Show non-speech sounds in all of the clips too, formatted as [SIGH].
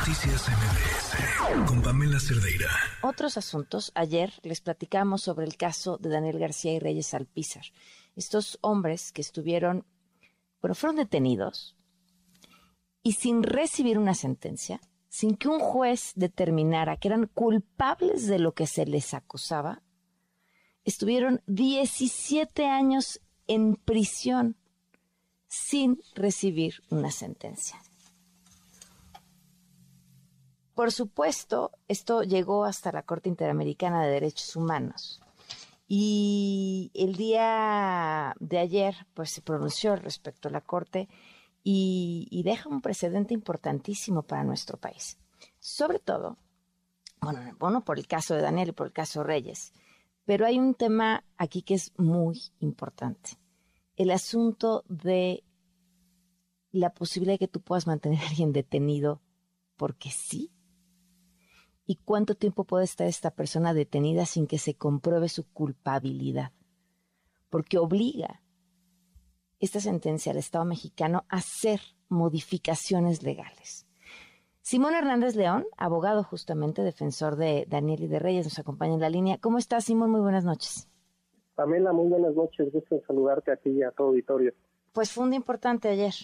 Noticias MBS con Pamela Cerdeira. Otros asuntos. Ayer les platicamos sobre el caso de Daniel García y Reyes Alpizar. Estos hombres que estuvieron, bueno, fueron detenidos y sin recibir una sentencia, sin que un juez determinara que eran culpables de lo que se les acusaba, estuvieron 17 años en prisión sin recibir una sentencia. Por supuesto, esto llegó hasta la Corte Interamericana de Derechos Humanos. Y el día de ayer, pues se pronunció respecto a la Corte y, deja un precedente importantísimo para nuestro país. Sobre todo, bueno, bueno, por el caso de Daniel y por el caso Reyes, pero hay un tema aquí que es muy importante. El asunto de la posibilidad de que tú puedas mantener a alguien detenido porque sí. ¿Y cuánto tiempo puede estar esta persona detenida sin que se compruebe su culpabilidad? Porque obliga esta sentencia al Estado mexicano a hacer modificaciones legales. Simón Hernández León, abogado justamente, defensor de Daniel y de Reyes, nos acompaña en la línea. ¿Cómo estás, Simón? Muy buenas noches. Pamela, muy buenas noches. Gusto saludarte a ti y a todo auditorio. Pues fue un día importante ayer.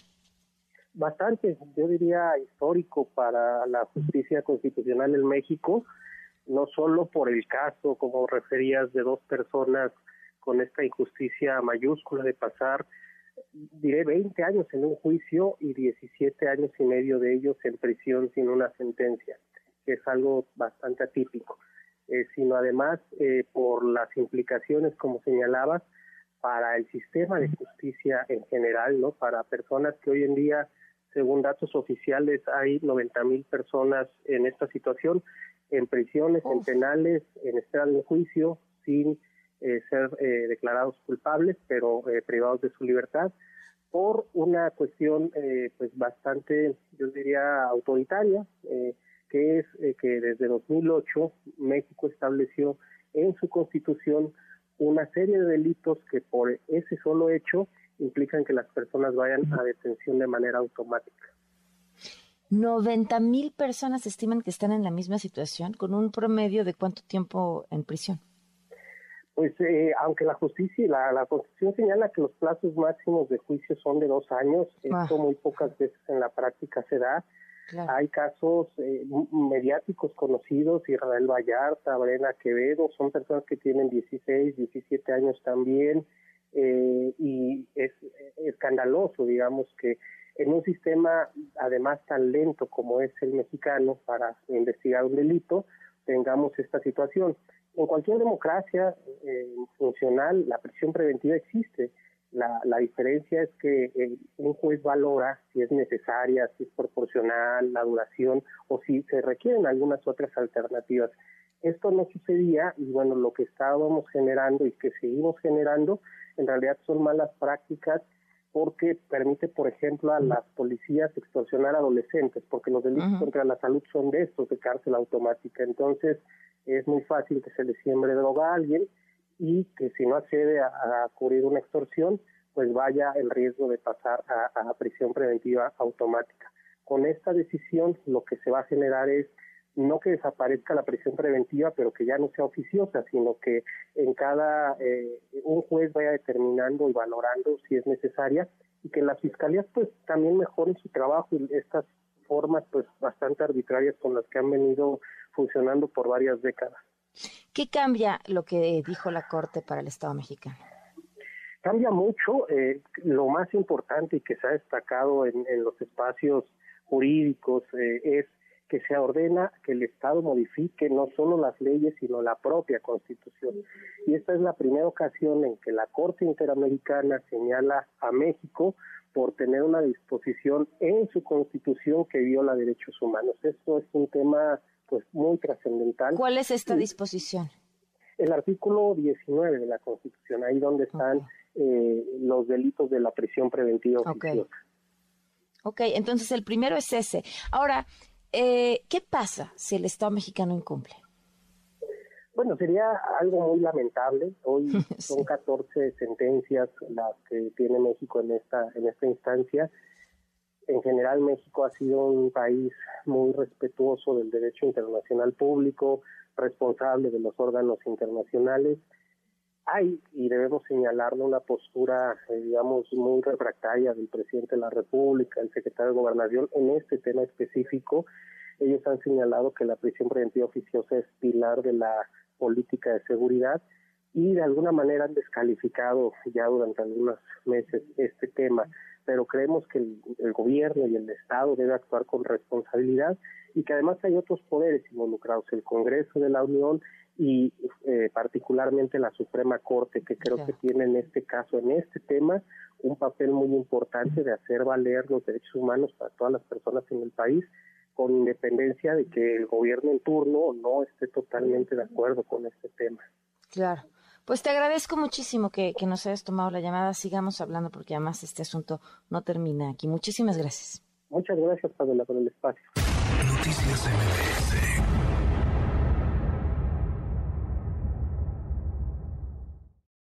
Bastante, yo diría histórico para la justicia constitucional en México, no solo por el caso, como referías, de dos personas con esta injusticia mayúscula de pasar diré 20 años en un juicio y 17 años y medio de ellos en prisión sin una sentencia, que es algo bastante atípico, eh, sino además eh, por las implicaciones, como señalabas, para el sistema de justicia en general, ¿no? Para personas que hoy en día, según datos oficiales, hay 90 mil personas en esta situación, en prisiones, en penales, en espera de juicio, sin eh, ser eh, declarados culpables, pero eh, privados de su libertad, por una cuestión pues bastante, yo diría, autoritaria, que es que desde 2008 México estableció en su constitución una serie de delitos que por ese solo hecho implican que las personas vayan a detención de manera automática. 90 mil personas estiman que están en la misma situación, con un promedio de cuánto tiempo en prisión. Pues eh, aunque la justicia, la, la Constitución señala que los plazos máximos de juicio son de dos años, ah. esto muy pocas veces en la práctica se da. Hay casos eh, mediáticos conocidos, Israel Vallarta, Brena Quevedo, son personas que tienen 16, 17 años también, eh, y es escandaloso, digamos, que en un sistema además tan lento como es el mexicano para investigar un delito, tengamos esta situación. En cualquier democracia eh, funcional, la prisión preventiva existe. La, la diferencia es que eh, un juez valora si es necesaria, si es proporcional, la duración o si se requieren algunas otras alternativas. Esto no sucedía y bueno, lo que estábamos generando y que seguimos generando en realidad son malas prácticas porque permite, por ejemplo, a las policías extorsionar a adolescentes, porque los delitos contra la salud son de estos, de cárcel automática. Entonces, es muy fácil que se le siembre droga a alguien y que si no accede a, cubrir una extorsión, pues vaya el riesgo de pasar a, prisión preventiva automática. Con esta decisión lo que se va a generar es no que desaparezca la prisión preventiva, pero que ya no sea oficiosa, sino que en cada eh, un juez vaya determinando y valorando si es necesaria y que las fiscalías pues también mejoren su trabajo y estas formas pues bastante arbitrarias con las que han venido funcionando por varias décadas. ¿Qué cambia lo que dijo la Corte para el Estado mexicano? Cambia mucho. Eh, lo más importante y que se ha destacado en, los espacios jurídicos eh, es que se ordena que el Estado modifique no solo las leyes, sino la propia Constitución. Y esta es la primera ocasión en que la Corte Interamericana señala a México por tener una disposición en su Constitución que viola derechos humanos. Esto es un tema pues muy trascendental. ¿Cuál es esta disposición? El artículo 19 de la Constitución, ahí donde están eh, los delitos de la prisión preventiva okay. ok, entonces el primero es ese. Ahora, eh, ¿qué pasa si el Estado mexicano incumple? Bueno, sería algo muy lamentable. Hoy [LAUGHS] son 14 sentencias las que tiene México en esta en esta instancia en general México ha sido un país muy respetuoso del derecho internacional público, responsable de los órganos internacionales. Hay, y debemos señalarlo, una postura, eh, digamos, muy refractaria del presidente de la República, el secretario de Gobernación, en este tema específico. Ellos han señalado que la prisión preventiva oficiosa es pilar de la política de seguridad y de alguna manera han descalificado ya durante algunos meses este tema, pero creemos que el, gobierno y el Estado debe actuar con responsabilidad y que además hay otros poderes involucrados, el Congreso de la Unión y eh, particularmente la Suprema Corte, que creo que tiene en este caso, en este tema, un papel muy importante de hacer valer los derechos humanos para todas las personas en el país, con independencia de que el gobierno en turno no esté totalmente de acuerdo con este tema. Claro. Pues te agradezco muchísimo que, nos hayas tomado la llamada. Sigamos hablando porque además este asunto no termina aquí. Muchísimas gracias. Muchas gracias, Pablo, por el espacio. Noticias